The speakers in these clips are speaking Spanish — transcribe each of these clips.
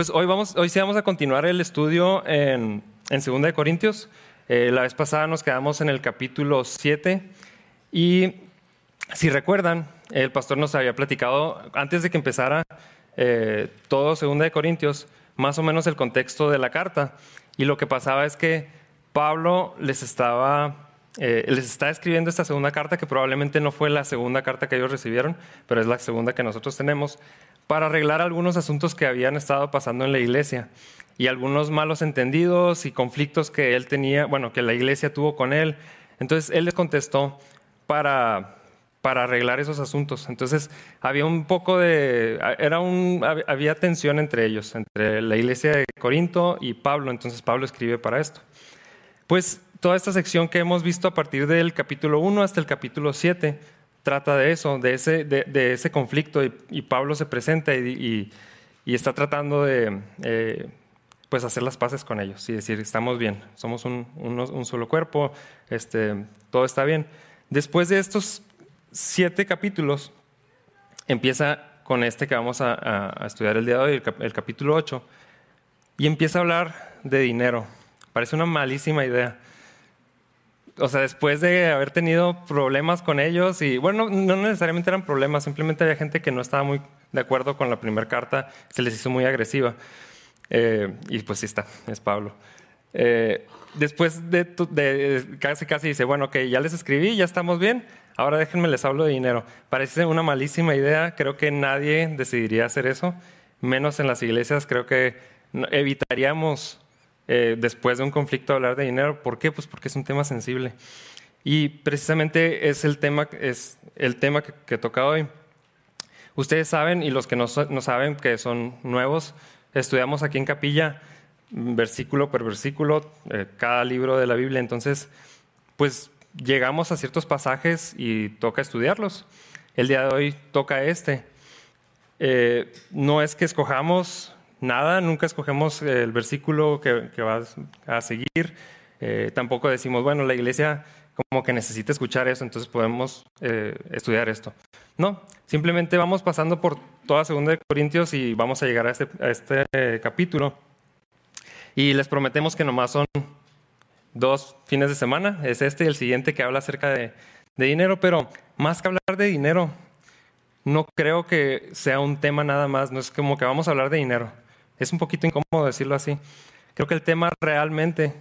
Pues hoy, vamos, hoy sí vamos a continuar el estudio en, en 2 de Corintios. Eh, la vez pasada nos quedamos en el capítulo 7 y si recuerdan, el pastor nos había platicado antes de que empezara eh, todo 2 de Corintios, más o menos el contexto de la carta. Y lo que pasaba es que Pablo les estaba eh, les está escribiendo esta segunda carta, que probablemente no fue la segunda carta que ellos recibieron, pero es la segunda que nosotros tenemos para arreglar algunos asuntos que habían estado pasando en la iglesia y algunos malos entendidos y conflictos que él tenía, bueno, que la iglesia tuvo con él. Entonces él les contestó para, para arreglar esos asuntos. Entonces había un poco de, era un, había tensión entre ellos, entre la iglesia de Corinto y Pablo. Entonces Pablo escribe para esto. Pues toda esta sección que hemos visto a partir del capítulo 1 hasta el capítulo 7 trata de eso, de ese, de, ese conflicto y, Pablo se presenta y, está tratando de eh, pues hacer las paces con ellos y decir, estamos bien, somos un, solo cuerpo, este, todo está bien. Después de estos siete capítulos, empieza con este que vamos a, estudiar el día de hoy, el, el capítulo 8, y empieza a hablar de dinero. Parece una malísima idea o sea, después de haber tenido problemas con ellos, y bueno, no necesariamente eran problemas, simplemente había gente que no estaba muy de acuerdo con la primera carta, se les hizo muy agresiva. Eh, y pues sí está, es Pablo. Eh, después de, casi casi dice, bueno, que ya les escribí, ya estamos bien, ahora déjenme les hablo de dinero. Parece una malísima idea, creo que nadie decidiría hacer eso, menos en las iglesias, creo que evitaríamos eh, después de un conflicto hablar de dinero. ¿Por qué? Pues porque es un tema sensible. Y precisamente es el tema, es el tema que, toca hoy. Ustedes saben, y los que no, saben que son nuevos, estudiamos aquí en capilla versículo por versículo eh, cada libro de la Biblia. Entonces, pues llegamos a ciertos pasajes y toca estudiarlos. El día de hoy toca este. Eh, no es que escojamos nada, nunca escogemos el versículo que, que va a seguir, eh, tampoco decimos, bueno, la iglesia como que necesita escuchar eso, entonces podemos eh, estudiar esto. No, simplemente vamos pasando por toda segunda de Corintios y vamos a llegar a este, este eh, capítulo. Y les prometemos que nomás son dos fines de semana, es este y el siguiente que habla acerca de, de dinero, pero más que hablar de dinero, no creo que sea un tema nada más, no es como que vamos a hablar de dinero. Es un poquito incómodo decirlo así. Creo que el tema realmente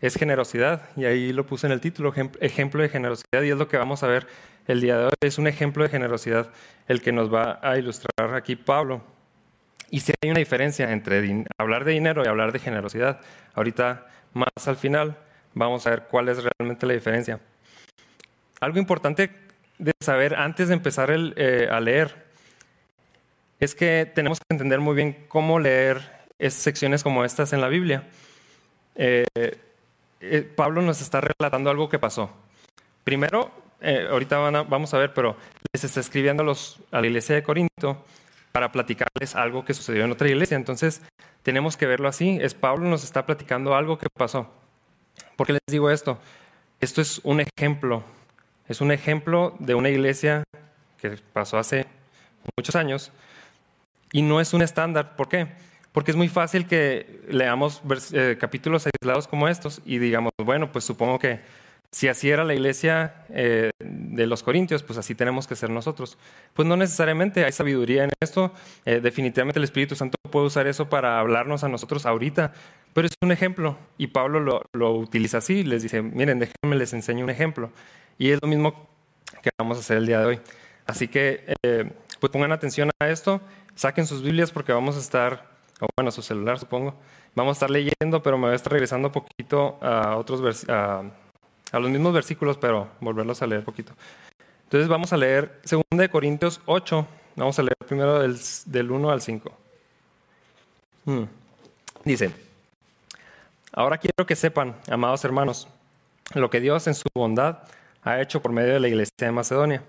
es generosidad, y ahí lo puse en el título, ejemplo de generosidad, y es lo que vamos a ver el día de hoy. Es un ejemplo de generosidad el que nos va a ilustrar aquí Pablo. Y si hay una diferencia entre hablar de dinero y hablar de generosidad, ahorita más al final vamos a ver cuál es realmente la diferencia. Algo importante de saber antes de empezar eh, a leer es que tenemos que entender muy bien cómo leer secciones como estas en la Biblia. Eh, eh, Pablo nos está relatando algo que pasó. Primero, eh, ahorita vamos a ver, pero les está escribiendo a, a la iglesia de Corinto para platicarles algo que sucedió en otra iglesia. Entonces, tenemos que verlo así. Es Pablo nos está platicando algo que pasó. ¿Por qué les digo esto? Esto es un ejemplo. Es un ejemplo de una iglesia que pasó hace muchos años, y no es un estándar. ¿Por qué? Porque es muy fácil que leamos eh, capítulos aislados como estos y digamos, bueno, pues supongo que si así era la iglesia eh, de los corintios, pues así tenemos que ser nosotros. Pues no necesariamente hay sabiduría en esto. Eh, definitivamente el Espíritu Santo puede usar eso para hablarnos a nosotros ahorita, pero es un ejemplo y Pablo lo, lo utiliza así. Les dice, miren, déjenme les enseño un ejemplo. Y es lo mismo que vamos a hacer el día de hoy. Así que, pues pongan atención a esto Saquen sus Biblias porque vamos a estar, o bueno, su celular supongo, vamos a estar leyendo, pero me voy a estar regresando poquito a, otros a, a los mismos versículos, pero volverlos a leer poquito. Entonces vamos a leer 2 de Corintios 8, vamos a leer primero del, del 1 al 5. Hmm. Dice, ahora quiero que sepan, amados hermanos, lo que Dios en su bondad ha hecho por medio de la iglesia de Macedonia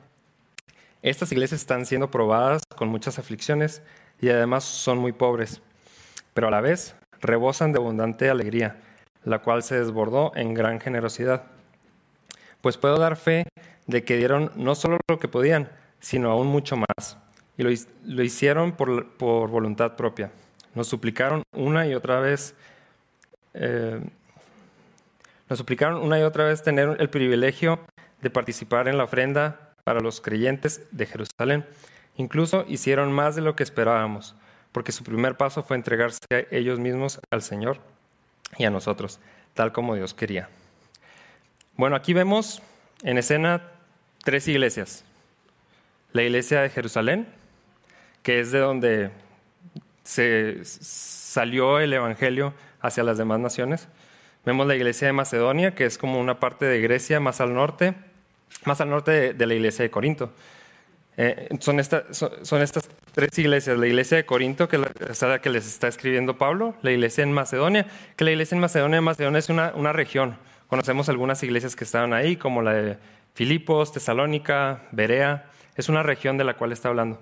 estas iglesias están siendo probadas con muchas aflicciones y además son muy pobres, pero a la vez rebosan de abundante alegría, la cual se desbordó en gran generosidad. Pues puedo dar fe de que dieron no solo lo que podían, sino aún mucho más, y lo, hicieron por, por voluntad propia, Nos suplicaron una y otra vez, eh, nos suplicaron una y otra vez tener el privilegio de participar en la ofrenda para los creyentes de Jerusalén. Incluso hicieron más de lo que esperábamos, porque su primer paso fue entregarse ellos mismos al Señor y a nosotros, tal como Dios quería. Bueno, aquí vemos en escena tres iglesias. La iglesia de Jerusalén, que es de donde se salió el Evangelio hacia las demás naciones. Vemos la iglesia de Macedonia, que es como una parte de Grecia más al norte, más al norte de, la iglesia de Corinto. Eh, son, son, estas tres iglesias, la iglesia de Corinto, que es la que les está escribiendo Pablo, la iglesia en Macedonia, que la iglesia en Macedonia, Macedonia es una, una región. Conocemos algunas iglesias que estaban ahí, como la de Filipos, Tesalónica, Berea. Es una región de la cual está hablando.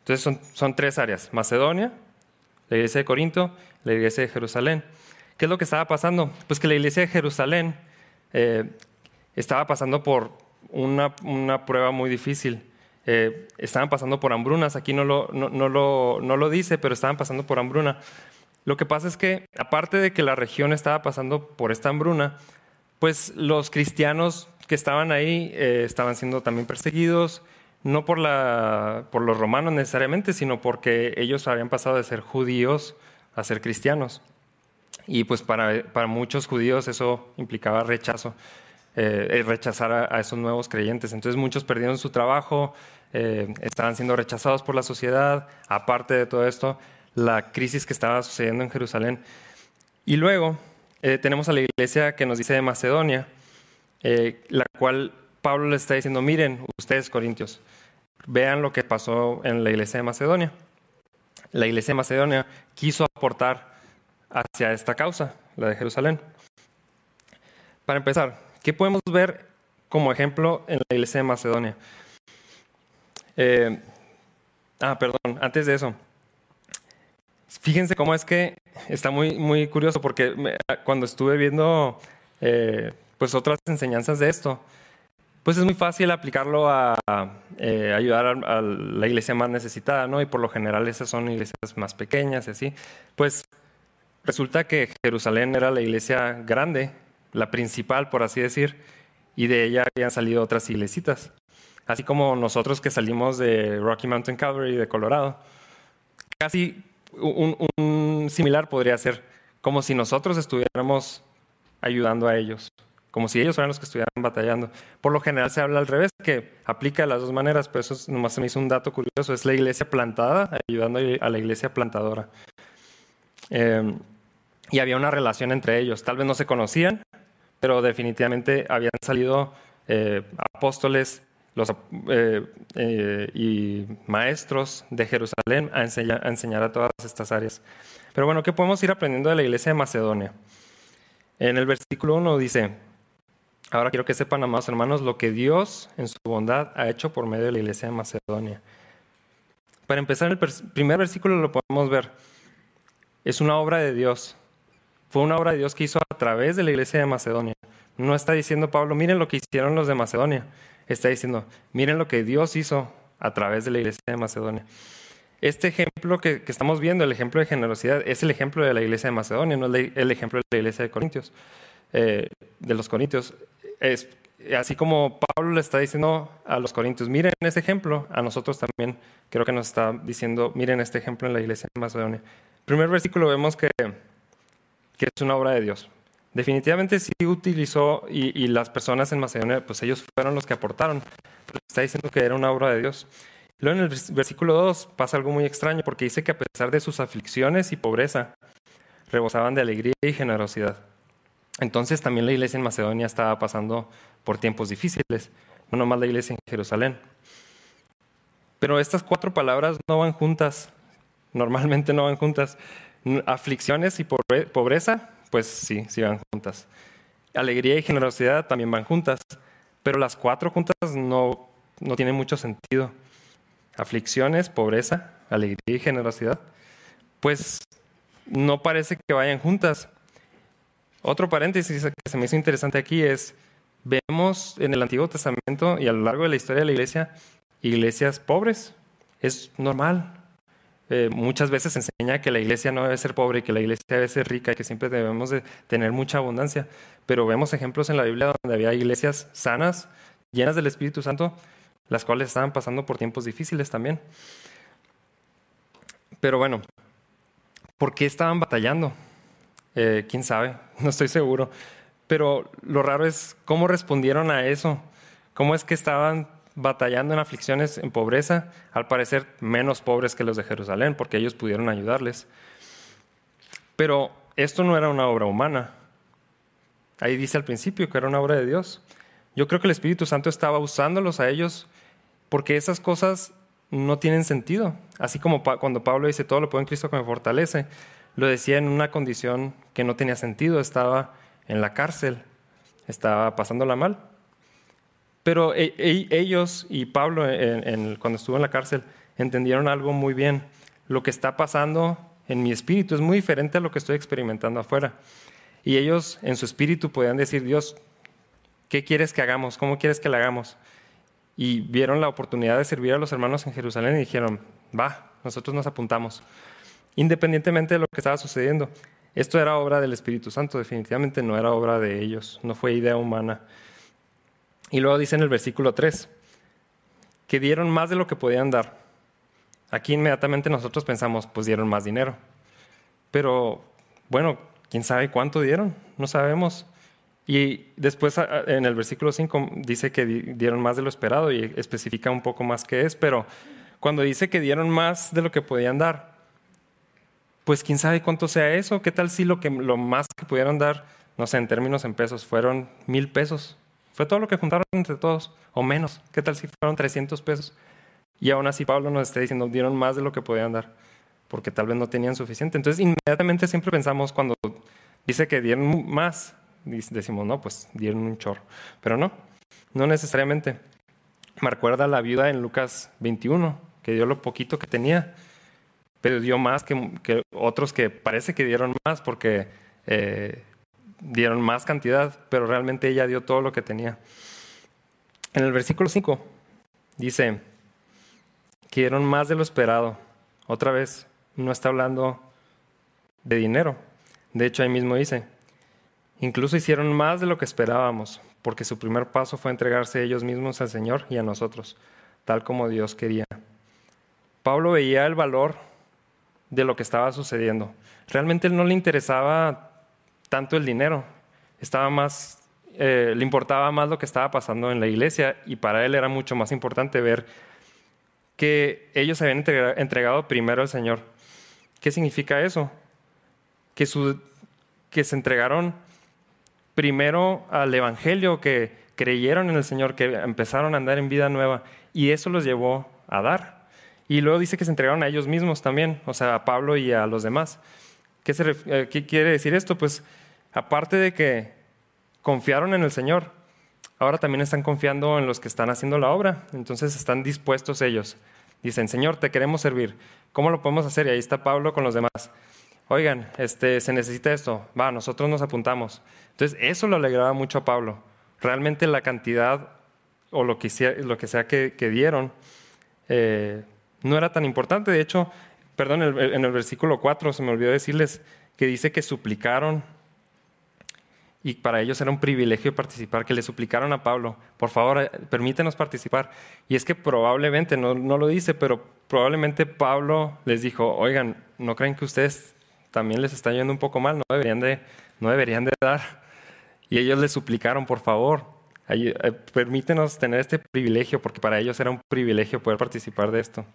Entonces son, son tres áreas, Macedonia, la iglesia de Corinto, la iglesia de Jerusalén. ¿Qué es lo que estaba pasando? Pues que la iglesia de Jerusalén eh, estaba pasando por una, prueba muy difícil. Eh, estaban pasando por hambrunas, aquí no lo, no, lo, no lo dice, pero estaban pasando por hambruna. Lo que pasa es que, aparte de que la región estaba pasando por esta hambruna, pues los cristianos que estaban ahí eh, estaban siendo también perseguidos, no por, la, por los romanos necesariamente, sino porque ellos habían pasado de ser judíos a ser cristianos. Y pues para, para muchos judíos eso implicaba rechazo, eh, rechazar a, esos nuevos creyentes. Entonces muchos perdieron su trabajo, eh, estaban siendo rechazados por la sociedad, aparte de todo esto, la crisis que estaba sucediendo en Jerusalén. Y luego eh, tenemos a la iglesia que nos dice de Macedonia, la cual Pablo le está diciendo, miren ustedes corintios, vean lo que pasó en la iglesia de Macedonia. La iglesia de Macedonia quiso aportar hacia esta causa, la de Jerusalén. Para empezar, ¿qué podemos ver como ejemplo en la iglesia de Macedonia? Eh, ah, perdón, antes de eso. Fíjense cómo es que está muy, muy curioso porque cuando estuve viendo eh, pues otras enseñanzas de esto, pues es muy fácil aplicarlo a eh, ayudar a, a, la iglesia más necesitada, ¿no? Y por lo general esas son iglesias más pequeñas y así. Pues Resulta que Jerusalén era la iglesia grande, la principal, por así decir, y de ella habían salido otras iglesitas. Así como nosotros que salimos de Rocky Mountain Calvary de Colorado. Casi un, similar podría ser, como si nosotros estuviéramos ayudando a ellos, como si ellos fueran los que estuvieran batallando. Por lo general se habla al revés, que aplica de las dos maneras, pero eso nomás se me hizo un dato curioso, es la iglesia plantada ayudando a la iglesia plantadora. Eh, y había una relación entre ellos. Tal vez no se conocían, pero definitivamente habían salido eh, apóstoles eh, eh, y maestros de Jerusalén a enseñar, a enseñar a todas estas áreas. Pero bueno, ¿qué podemos ir aprendiendo de la iglesia de Macedonia? En el versículo 1 dice, ahora quiero que sepan, amados hermanos, lo que Dios en su bondad ha hecho por medio de la iglesia de Macedonia. Para empezar, el primer versículo lo podemos ver. Es una obra de Dios. Fue una obra de Dios que hizo a través de la iglesia de Macedonia. No está diciendo Pablo, miren lo que hicieron los de Macedonia. Está diciendo, miren lo que Dios hizo a través de la iglesia de Macedonia. Este ejemplo que, estamos viendo, el ejemplo de generosidad, es el ejemplo de la iglesia de Macedonia, no el ejemplo de la iglesia de Corintios, eh, de los Corintios. Así como Pablo le está diciendo a los Corintios, miren este ejemplo, a nosotros también creo que nos está diciendo, miren este ejemplo en la iglesia de Macedonia. primer versículo vemos que que es una obra de Dios. Definitivamente sí utilizó y, las personas en Macedonia, pues ellos fueron los que aportaron. Pero está diciendo que era una obra de Dios. Luego en el versículo 2 pasa algo muy extraño porque dice que a pesar de sus aflicciones y pobreza, rebosaban de alegría y generosidad. Entonces también la iglesia en Macedonia estaba pasando por tiempos difíciles, no nomás la iglesia en Jerusalén. Pero estas cuatro palabras no van juntas, normalmente no van juntas. Aflicciones y pobreza, pues sí, sí van juntas. Alegría y generosidad también van juntas, pero las cuatro juntas no, no tienen mucho sentido. Aflicciones, pobreza, alegría y generosidad, pues no parece que vayan juntas. Otro paréntesis que se me hizo interesante aquí es, vemos en el Antiguo Testamento y a lo largo de la historia de la iglesia, iglesias pobres. Es normal. Eh, muchas veces enseña que la iglesia no debe ser pobre, que la iglesia debe ser rica y que siempre debemos de tener mucha abundancia. Pero vemos ejemplos en la Biblia donde había iglesias sanas, llenas del Espíritu Santo, las cuales estaban pasando por tiempos difíciles también. Pero bueno, ¿por qué estaban batallando? Eh, ¿Quién sabe? No estoy seguro. Pero lo raro es cómo respondieron a eso. ¿Cómo es que estaban batallando en aflicciones, en pobreza? Al parecer menos pobres que los de Jerusalén, porque ellos pudieron ayudarles. Pero esto no era una obra humana. Ahí dice al principio que era una obra de Dios. Yo creo que el Espíritu Santo estaba usándolos a ellos porque esas cosas no tienen sentido. Así como cuando Pablo dice, todo lo puedo en Cristo que me fortalece, lo decía en una condición que no tenía sentido. Estaba en la cárcel, estaba pasándola mal. Pero e, e, ellos y Pablo, cuando estuvo en la cárcel, entendieron algo muy bien. Lo que está pasando en mi espíritu es muy diferente a lo que estoy experimentando afuera. Y ellos en su espíritu podían decir, Dios, ¿qué quieres que hagamos? ¿Cómo quieres que lo hagamos? Y vieron la oportunidad de servir a los hermanos en Jerusalén y dijeron, va, nosotros nos apuntamos. Independientemente de lo que estaba sucediendo. Esto era obra del Espíritu Santo, definitivamente no era obra de ellos, no fue idea humana. Y luego dice en el versículo 3, que dieron más de lo que podían dar. Aquí inmediatamente nosotros pensamos, pues dieron más dinero. Pero bueno, ¿quién sabe cuánto dieron? No sabemos. Y después en el versículo 5 dice que dieron más de lo esperado y especifica un poco más qué es, pero cuando dice que dieron más de lo que podían dar, pues quién sabe cuánto sea eso. ¿Qué tal si lo, que, lo más que pudieron dar, no sé, en términos en pesos, fueron mil pesos? Fue todo lo que juntaron entre todos, o menos. ¿Qué tal si fueron 300 pesos? Y aún así Pablo nos está diciendo, dieron más de lo que podían dar, porque tal vez no tenían suficiente. Entonces, inmediatamente siempre pensamos cuando dice que dieron más, decimos, no, pues dieron un chorro. Pero no, no necesariamente. Me recuerda la viuda en Lucas 21, que dio lo poquito que tenía pero dio más que, otros que parece que dieron más porque eh, dieron más cantidad, pero realmente ella dio todo lo que tenía. En el versículo 5 dice que dieron más de lo esperado. Otra vez, no está hablando de dinero. De hecho, ahí mismo dice, incluso hicieron más de lo que esperábamos, porque su primer paso fue entregarse ellos mismos al Señor y a nosotros, tal como Dios quería. Pablo veía el valor de lo que estaba sucediendo. Realmente él no le interesaba tanto el dinero, estaba más, eh, le importaba más lo que estaba pasando en la iglesia y para él era mucho más importante ver que ellos habían entregado primero al Señor. ¿Qué significa eso? Que, su, que se entregaron primero al Evangelio, que creyeron en el Señor, que empezaron a andar en vida nueva y eso los llevó a dar. Y luego dice que se entregaron a ellos mismos también, o sea, a Pablo y a los demás. ¿Qué, eh, ¿Qué, quiere decir esto? Pues aparte de que confiaron en el Señor, ahora también están confiando en los que están haciendo la obra. Entonces están dispuestos ellos. Dicen, Señor, te queremos servir. ¿Cómo lo podemos hacer? Y ahí está Pablo con los demás. Oigan, este, se necesita esto. Va, nosotros nos apuntamos. Entonces eso lo alegraba mucho a Pablo. Realmente la cantidad o lo que sea, lo que, dieron eh, no era tan importante. De hecho, perdón, en el versículo 4 se me olvidó decirles que dice que suplicaron y para ellos era un privilegio participar, que le suplicaron a Pablo, por favor, eh, permítenos participar. Y es que probablemente, no, lo dice, pero probablemente Pablo les dijo, oigan, ¿no creen que ustedes también les está yendo un poco mal? No deberían de, no deberían de dar. Y ellos le suplicaron, por favor, eh, permítenos tener este privilegio, porque para ellos era un privilegio poder participar de esto.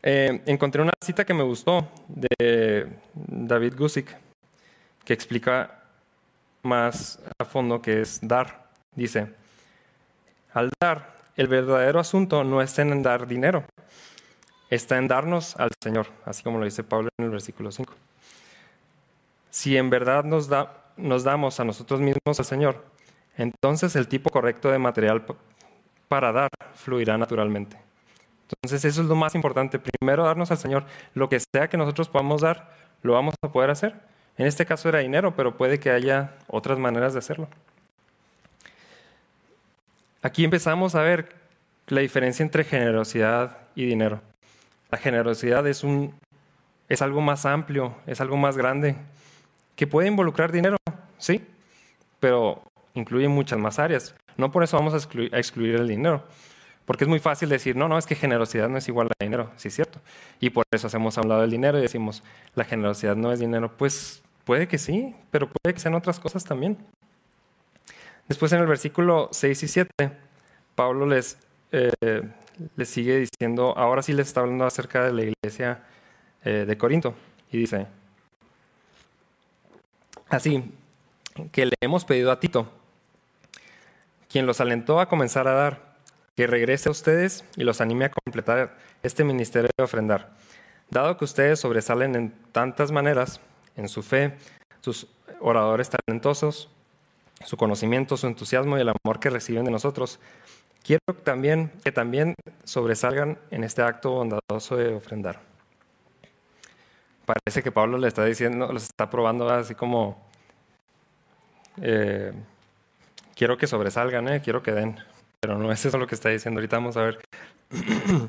Eh, encontré una cita que me gustó de David Gusick, que explica más a fondo qué es dar. Dice, al dar, el verdadero asunto no está en dar dinero, está en darnos al Señor, así como lo dice Pablo en el versículo 5. Si en verdad nos, da, nos damos a nosotros mismos al Señor, entonces el tipo correcto de material para dar fluirá naturalmente. Entonces eso es lo más importante. Primero darnos al Señor. Lo que sea que nosotros podamos dar, lo vamos a poder hacer. En este caso era dinero, pero puede que haya otras maneras de hacerlo. Aquí empezamos a ver la diferencia entre generosidad y dinero. La generosidad es, un, es algo más amplio, es algo más grande, que puede involucrar dinero, sí, pero incluye muchas más áreas. No por eso vamos a excluir, el dinero, porque es muy fácil decir, no, no, es que generosidad no es igual a dinero, sí es cierto. Y por eso hacemos a un lado del dinero y decimos, la generosidad no es dinero. Pues puede que sí, pero puede que sean otras cosas también. Después en el versículo 6 y 7, Pablo les, eh, les sigue diciendo, ahora sí les está hablando acerca de la iglesia eh, de Corinto. Y dice, así, que le hemos pedido a Tito, quien los alentó a comenzar a dar, que regrese a ustedes y los anime a completar este ministerio de ofrendar. Dado que ustedes sobresalen en tantas maneras, en su fe, sus oradores talentosos, su conocimiento, su entusiasmo y el amor que reciben de nosotros, quiero también, que también sobresalgan en este acto bondadoso de ofrendar. Parece que Pablo le está diciendo, los está probando así como eh, quiero que sobresalgan, eh, quiero que den. Pero no es eso lo que está diciendo. Ahorita vamos a ver.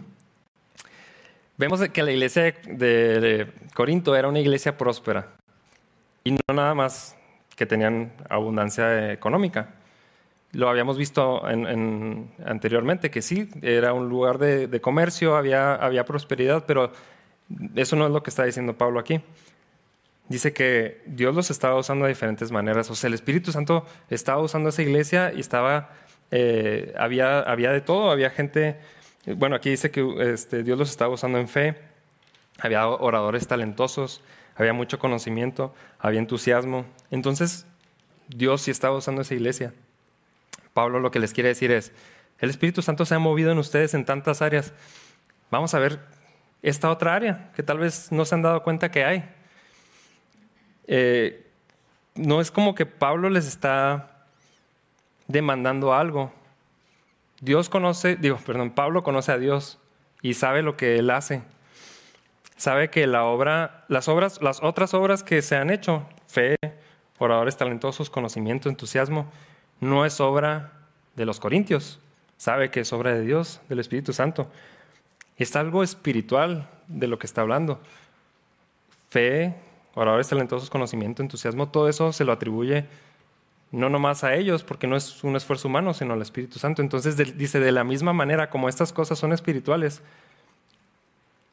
Vemos que la iglesia de, Corinto era una iglesia próspera. Y no nada más que tenían abundancia económica. Lo habíamos visto anteriormente, que sí, era un lugar de, comercio, había, había prosperidad, pero eso no es lo que está diciendo Pablo aquí dice que Dios los estaba usando de diferentes maneras. O sea, el Espíritu Santo estaba usando esa iglesia y estaba, eh, había, había de todo, había gente, bueno, aquí dice que este, Dios los estaba usando en fe, había oradores talentosos, había mucho conocimiento, había entusiasmo. Entonces, Dios sí estaba usando esa iglesia. Pablo lo que les quiere decir es, el Espíritu Santo se ha movido en ustedes en tantas áreas. Vamos a ver esta otra área que tal vez no se han dado cuenta que hay. Eh, no es como que Pablo les está demandando algo. Dios conoce, digo, perdón, Pablo conoce a Dios y sabe lo que él hace. Sabe que la obra, las obras, las otras obras que se han hecho, fe, oradores talentosos, conocimiento, entusiasmo, no es obra de los corintios. Sabe que es obra de Dios, del Espíritu Santo. Es algo espiritual de lo que está hablando. Fe, oradores talentosos, conocimiento, entusiasmo, todo eso se lo atribuye no nomás a ellos, porque no es un esfuerzo humano, sino al Espíritu Santo. Entonces dice, de la misma manera como estas cosas son espirituales,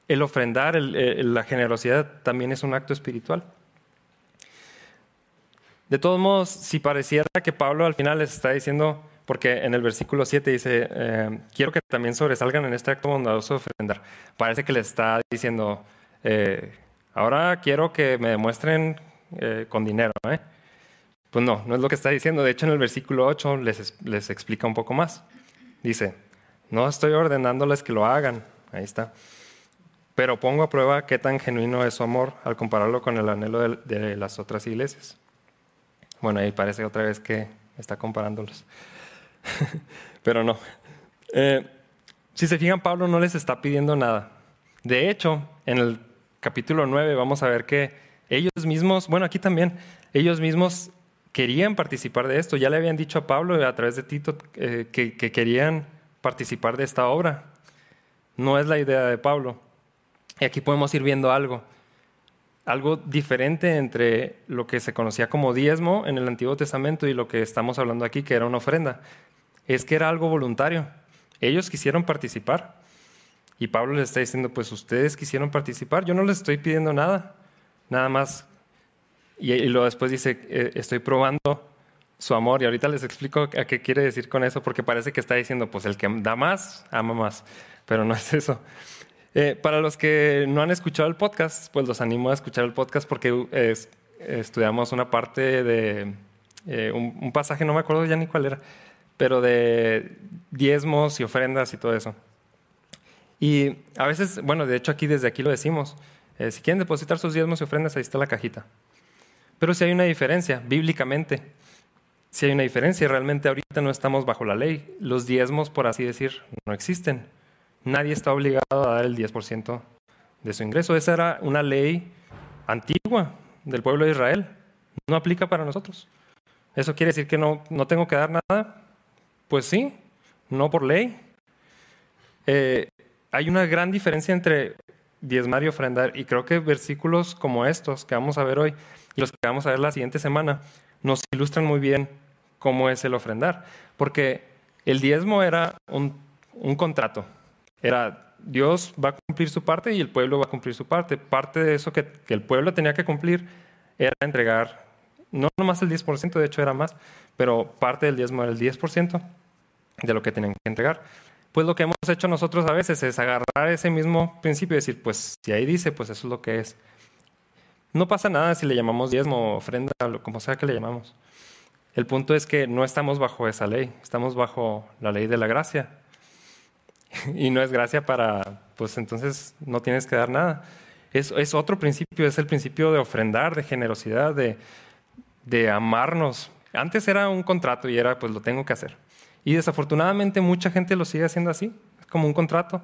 el ofrendar, la generosidad también es un acto espiritual. De todos modos, si pareciera que Pablo al final les está diciendo, porque en el versículo 7 dice, eh, quiero que también sobresalgan en este acto bondadoso de ofrendar, parece que les está diciendo, eh, Ahora quiero que me demuestren eh, con dinero. ¿eh? Pues no, no es lo que está diciendo. De hecho, en el versículo 8 les, les explica un poco más. Dice, no estoy ordenándoles que lo hagan. Ahí está. Pero pongo a prueba qué tan genuino es su amor al compararlo con el anhelo de, las otras iglesias. Bueno, ahí parece otra vez que está comparándolos. Pero no. Eh, si se fijan, Pablo no les está pidiendo nada. De hecho, en el capítulo 9 vamos a ver que ellos mismos, bueno, aquí también, ellos mismos querían participar de esto. Ya le habían dicho a Pablo a través de Tito eh, que querían participar de esta obra. No es la idea de Pablo. Y aquí podemos ir viendo algo, algo diferente entre lo que se conocía como diezmo en el Antiguo Testamento y lo que estamos hablando aquí, que era una ofrenda. Es que era algo voluntario. Ellos quisieron participar. Y Pablo les está diciendo, pues ustedes quisieron participar, yo no les estoy pidiendo nada, nada más. Y, luego después dice, eh, estoy probando su amor. Y ahorita les explico a qué quiere decir con eso, porque parece que está diciendo, pues el que da más, ama más. Pero no es eso. Eh, para los que no han escuchado el podcast, pues los animo a escuchar el podcast porque estudiamos una parte de eh, un, pasaje, no me acuerdo ya ni cuál era, pero de diezmos y ofrendas y todo eso. Y a veces, bueno, de hecho aquí desde aquí lo decimos, eh, si quieren depositar sus diezmos y ofrendas, ahí está la cajita. Pero si hay una diferencia, bíblicamente, si hay una diferencia, realmente ahorita no estamos bajo la ley. Los diezmos, por así decir, no existen. Nadie está obligado a dar el 10% de su ingreso. Esa era una ley antigua del pueblo de Israel. No aplica para nosotros. ¿Eso quiere decir que no, no tengo que dar nada? Pues sí, no por ley. Eh, hay una gran diferencia entre diezmar y ofrendar. Y creo que versículos como estos que vamos a ver hoy y los que vamos a ver la siguiente semana nos ilustran muy bien cómo es el ofrendar. Porque el diezmo era un, un contrato. Era Dios va a cumplir su parte y el pueblo va a cumplir su parte. Parte de eso que, el pueblo tenía que cumplir era entregar, no nomás el 10%, de hecho era más, pero parte del diezmo era el 10% de lo que tenían que entregar. Pues lo que hemos hecho nosotros a veces es agarrar ese mismo principio y decir, pues si ahí dice, pues eso es lo que es. No pasa nada si le llamamos diezmo, ofrenda, como sea que le llamamos. El punto es que no estamos bajo esa ley, estamos bajo la ley de la gracia. Y no es gracia para, pues entonces no tienes que dar nada. Es, otro principio, es el principio de ofrendar, de generosidad, de, de amarnos. Antes era un contrato y era, pues lo tengo que hacer. Y desafortunadamente mucha gente lo sigue haciendo así, como un contrato.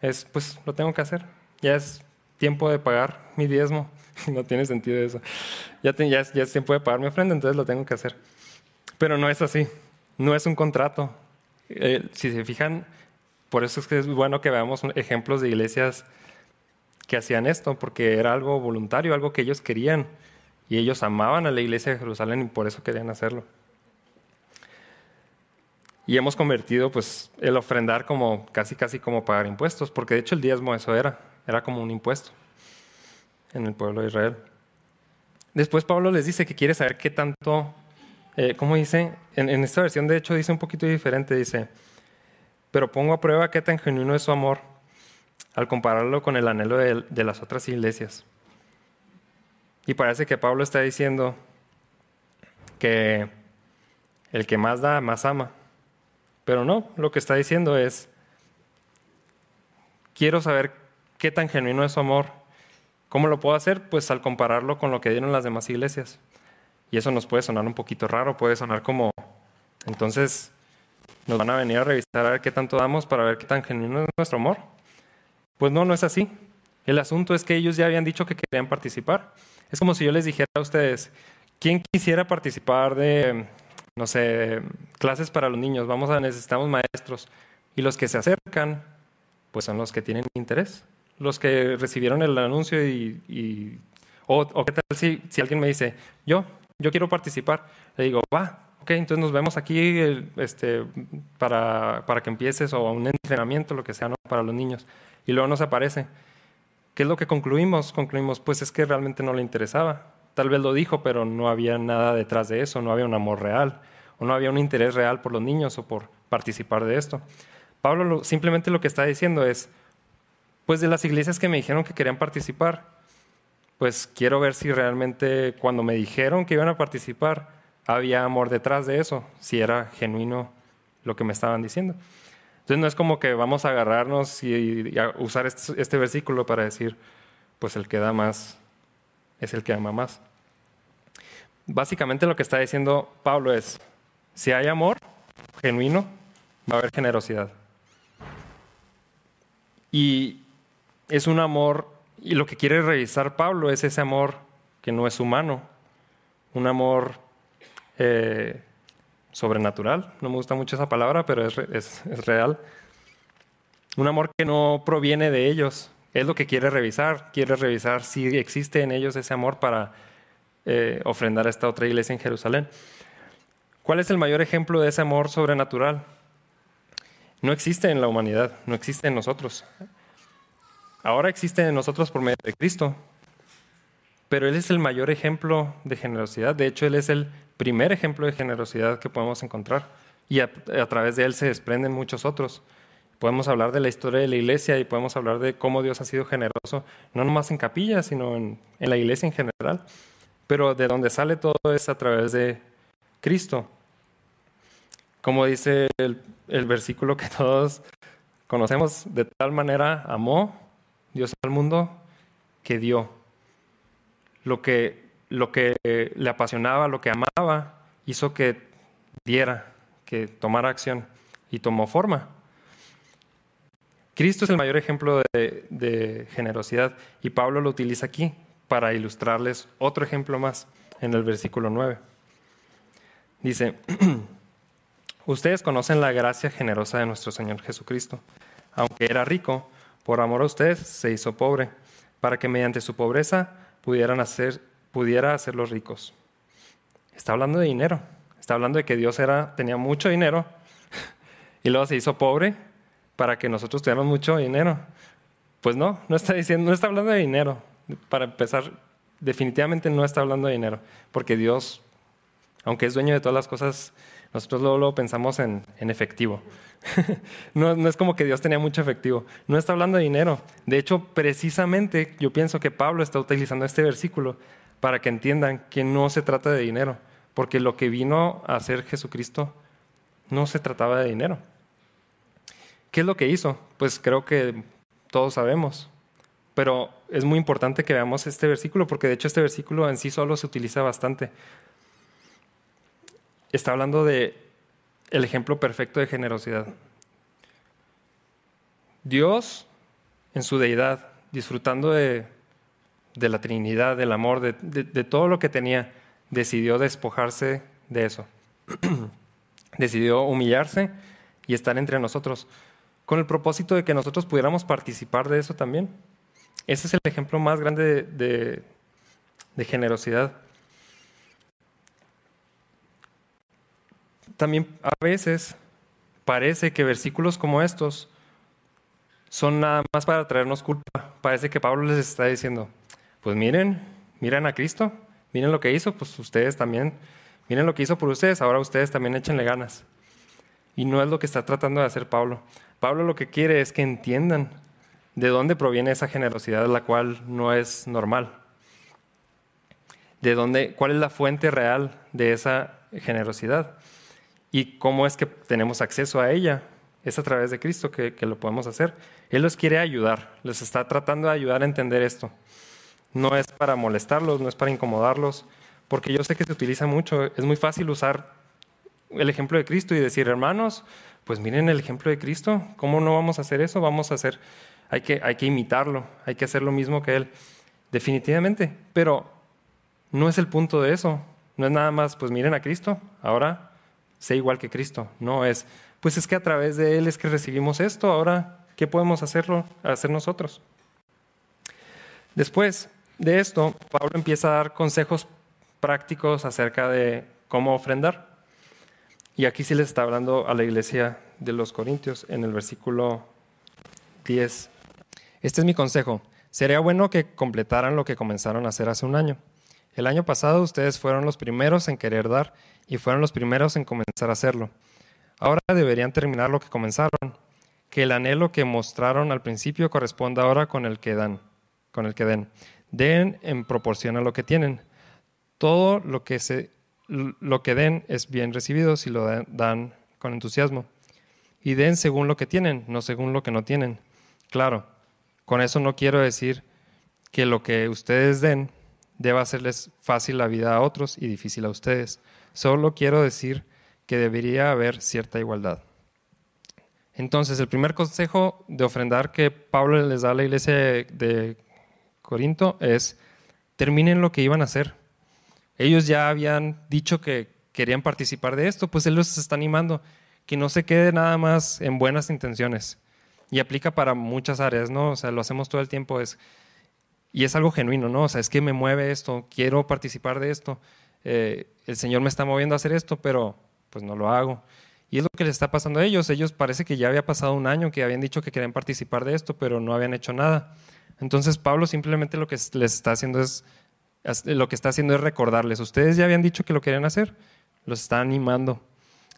Es, pues lo tengo que hacer. Ya es tiempo de pagar mi diezmo. no tiene sentido eso. Ya, ya, es, tiempo de pagar mi ofrenda, entonces lo tengo que hacer. Pero no es así. No es un contrato. Eh, si se fijan, por eso es que es bueno que veamos ejemplos de iglesias que hacían esto, porque era algo voluntario, algo que ellos querían. Y ellos amaban a la iglesia de Jerusalén y por eso querían hacerlo. Y hemos convertido pues el ofrendar como casi casi como pagar impuestos, porque de hecho el diezmo eso era, era como un impuesto en el pueblo de Israel. Después Pablo les dice que quiere saber qué tanto, eh, ¿cómo dice? En, esta versión de hecho dice un poquito diferente, dice, pero pongo a prueba qué tan genuino es su amor al compararlo con el anhelo de las otras iglesias. Y parece que Pablo está diciendo que el que más da, más ama. Pero no, lo que está diciendo es, quiero saber qué tan genuino es su amor. ¿Cómo lo puedo hacer? Pues al compararlo con lo que dieron las demás iglesias. Y eso nos puede sonar un poquito raro, puede sonar como, entonces, nos van a venir a revisar a ver qué tanto damos para ver qué tan genuino es nuestro amor. Pues no, no es así. El asunto es que ellos ya habían dicho que querían participar. Es como si yo les dijera a ustedes, ¿quién quisiera participar de no sé, clases para los niños, vamos a necesitamos maestros. Y los que se acercan, pues son los que tienen interés, los que recibieron el anuncio y... o, qué tal si, alguien me dice, yo, yo quiero participar, le digo, va, ok, entonces nos vemos aquí este, para, para que empieces o un entrenamiento, lo que sea, ¿no? para los niños. Y luego nos aparece. ¿Qué es lo que concluimos? Concluimos, pues es que realmente no le interesaba. Tal vez lo dijo, pero no había nada detrás de eso, no había un amor real, o no había un interés real por los niños o por participar de esto. Pablo simplemente lo que está diciendo es, pues de las iglesias que me dijeron que querían participar, pues quiero ver si realmente cuando me dijeron que iban a participar, había amor detrás de eso, si era genuino lo que me estaban diciendo. Entonces no es como que vamos a agarrarnos y, a usar este, este versículo para decir, pues el que da más es el que ama más. Básicamente lo que está diciendo Pablo es, si hay amor genuino, va a haber generosidad. Y es un amor, y lo que quiere revisar Pablo es ese amor que no es humano, un amor eh, sobrenatural, no me gusta mucho esa palabra, pero es, es real. Un amor que no proviene de ellos, es lo que quiere revisar, quiere revisar si existe en ellos ese amor para eh, ofrendar a esta otra iglesia en Jerusalén. ¿Cuál es el mayor ejemplo de ese amor sobrenatural? No existe en la humanidad, no existe en nosotros. Ahora existe en nosotros por medio de Cristo, pero Él es el mayor ejemplo de generosidad. De hecho, Él es el primer ejemplo de generosidad que podemos encontrar y a través de Él se desprenden muchos otros. Podemos hablar de la historia de la iglesia y podemos hablar de cómo Dios ha sido generoso, no nomás en capillas, sino en, la iglesia en general. Pero de donde sale todo es a través de Cristo. Como dice el versículo que todos conocemos, de tal manera amó Dios al mundo que dio. Lo que, lo que le apasionaba, lo que amaba, hizo que diera, que tomara acción y tomó forma. Cristo es el mayor ejemplo de, generosidad y Pablo lo utiliza aquí para ilustrarles otro ejemplo más en el versículo 9. Dice, ustedes conocen la gracia generosa de nuestro Señor Jesucristo. Aunque era rico, Por amor a ustedes se hizo pobre, para que mediante su pobreza pudieran hacer, pudiera hacerlos ricos. Está hablando de dinero. Está hablando de que Dios era, tenía mucho dinero y luego se hizo pobre para que nosotros tuviéramos mucho dinero. Pues no, no está diciendo, no está hablando de dinero. Para empezar, definitivamente no está hablando de dinero, porque Dios, aunque es dueño de todas las cosas, nosotros luego, pensamos en, efectivo. no, no, es como que Dios tenía mucho efectivo. No está hablando de dinero. De hecho, precisamente yo pienso que Pablo está utilizando este versículo para que entiendan que no se trata de dinero, porque lo que vino a hacer Jesucristo no se trataba de dinero. ¿Qué es lo que hizo? Pues creo que todos sabemos. Pero es muy importante que veamos este versículo, porque de hecho este versículo en sí solo se utiliza bastante. Está hablando de el ejemplo perfecto de generosidad. Dios, en su deidad, disfrutando de, la Trinidad, del amor, de, de todo lo que tenía, decidió despojarse de eso. decidió humillarse y estar entre nosotros con el propósito de que nosotros pudiéramos participar de eso también. Ese es el ejemplo más grande de, generosidad. También a veces parece que versículos como estos son nada más para traernos culpa. Parece que Pablo les está diciendo, pues miren, miren a Cristo, miren lo que hizo, pues ustedes también, miren lo que hizo por ustedes, ahora ustedes también échenle ganas. Y no es lo que está tratando de hacer Pablo. Pablo lo que quiere es que entiendan de dónde proviene esa generosidad, la cual no es normal. De dónde, cuál es la fuente real de esa generosidad y cómo es que tenemos acceso a ella. Es a través de Cristo que, lo podemos hacer. Él los quiere ayudar, les está tratando de ayudar a entender esto. No es para molestarlos, no es para incomodarlos, porque yo sé que se utiliza mucho. Es muy fácil usar el ejemplo de Cristo y decir, hermanos, pues miren el ejemplo de Cristo, ¿cómo no vamos a hacer eso? Vamos a hacer, hay que, hay que imitarlo, hay que hacer lo mismo que Él, definitivamente, pero no es el punto de eso, no es nada más, pues miren a Cristo, ahora sé igual que Cristo, no es, pues es que a través de Él es que recibimos esto, ahora, ¿qué podemos hacerlo, hacer nosotros? Después de esto, Pablo empieza a dar consejos prácticos acerca de cómo ofrendar. Y aquí sí les está hablando a la iglesia de los Corintios en el versículo 10. Este es mi consejo. Sería bueno que completaran lo que comenzaron a hacer hace un año. El año pasado ustedes fueron los primeros en querer dar y fueron los primeros en comenzar a hacerlo. Ahora deberían terminar lo que comenzaron. Que el anhelo que mostraron al principio corresponda ahora con el que dan, con el que den. Den en proporción a lo que tienen. Todo lo que se lo que den es bien recibido si lo dan con entusiasmo. Y den según lo que tienen, no según lo que no tienen. Claro, con eso no quiero decir que lo que ustedes den deba hacerles fácil la vida a otros y difícil a ustedes. Solo quiero decir que debería haber cierta igualdad. Entonces, el primer consejo de ofrendar que Pablo les da a la iglesia de Corinto es, terminen lo que iban a hacer ellos ya habían dicho que querían participar de esto, pues Él los está animando, que no se quede nada más en buenas intenciones. Y aplica para muchas áreas, ¿no? O sea, lo hacemos todo el tiempo, es, y es algo genuino, ¿no? O sea, es que me mueve esto, quiero participar de esto, eh, el Señor me está moviendo a hacer esto, pero pues no lo hago. Y es lo que les está pasando a ellos. Ellos parece que ya había pasado un año que habían dicho que querían participar de esto, pero no habían hecho nada. Entonces Pablo simplemente lo que les está haciendo es lo que está haciendo es recordarles, ustedes ya habían dicho que lo querían hacer, los está animando,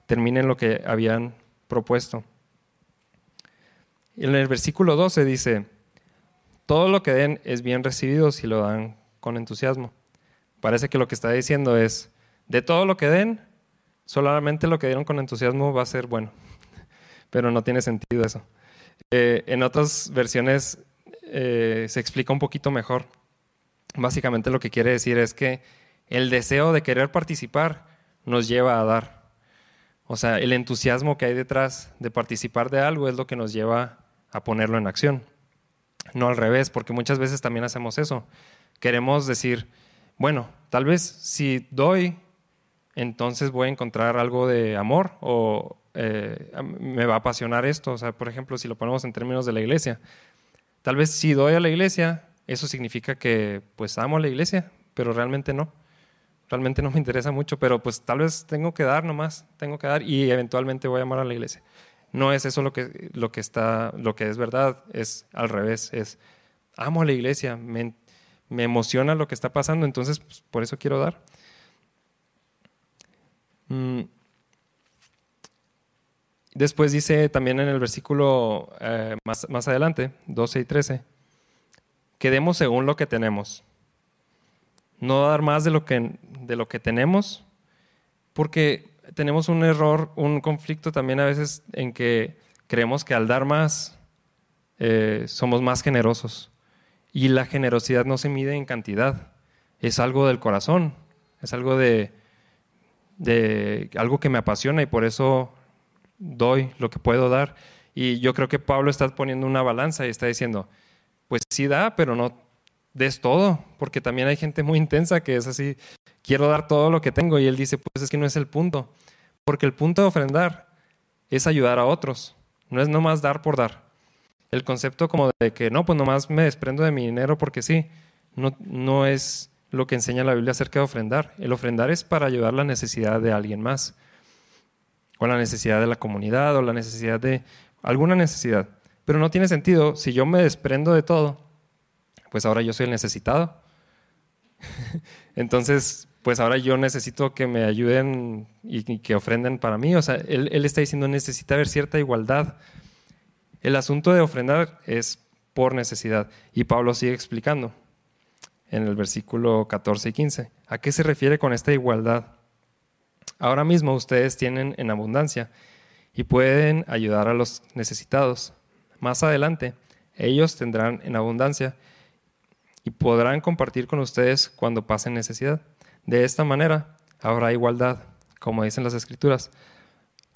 terminen lo que habían propuesto. En el versículo 12 dice, todo lo que den es bien recibido si lo dan con entusiasmo. Parece que lo que está diciendo es, de todo lo que den, solamente lo que dieron con entusiasmo va a ser bueno, pero no tiene sentido eso. Eh, en otras versiones eh, se explica un poquito mejor básicamente lo que quiere decir es que el deseo de querer participar nos lleva a dar. O sea, el entusiasmo que hay detrás de participar de algo es lo que nos lleva a ponerlo en acción. No al revés, porque muchas veces también hacemos eso. Queremos decir, bueno, tal vez si doy, entonces voy a encontrar algo de amor o eh, me va a apasionar esto. O sea, por ejemplo, si lo ponemos en términos de la iglesia, Tal vez si doy a la iglesia, eso significa que pues amo a la iglesia, pero realmente no. Realmente no me interesa mucho, pero pues tal vez tengo que dar nomás, tengo que dar y eventualmente voy a amar a la iglesia. No es eso lo que, lo que, está, lo que es verdad, es al revés, es amo a la iglesia, me, me emociona lo que está pasando, entonces pues, por eso quiero dar. Mm. Después dice también en el versículo eh, más, más adelante, 12 y 13, que demos según lo que tenemos. No dar más de lo que, de lo que tenemos, porque tenemos un error, un conflicto también a veces en que creemos que al dar más eh, somos más generosos. Y la generosidad no se mide en cantidad, es algo del corazón, es algo de, de algo que me apasiona y por eso doy lo que puedo dar. Y yo creo que Pablo está poniendo una balanza y está diciendo, pues sí da, pero no des todo, porque también hay gente muy intensa que es así, quiero dar todo lo que tengo y él dice, pues es que no es el punto, porque el punto de ofrendar es ayudar a otros, no es nomás dar por dar el concepto como de que no, pues nomás me desprendo de mi dinero porque sí, no, no es lo que enseña la Biblia acerca de ofrendar. El ofrendar es para ayudar la necesidad de alguien más, o la necesidad de la comunidad, o la necesidad de alguna necesidad. Pero no tiene sentido, si yo me desprendo de todo, pues ahora yo soy el necesitado. Entonces, pues ahora yo necesito que me ayuden y, que ofrenden para mí. O sea, él, él está diciendo necesita haber cierta igualdad el asunto de ofrendar es por necesidad. Y Pablo sigue explicando en el versículo 14 y 15. ¿A qué se refiere con esta igualdad? Ahora mismo ustedes tienen en abundancia y pueden ayudar a los necesitados. Más adelante, ellos tendrán en abundancia y podrán compartir con ustedes cuando pasen necesidad. De esta manera habrá igualdad, como dicen las escrituras.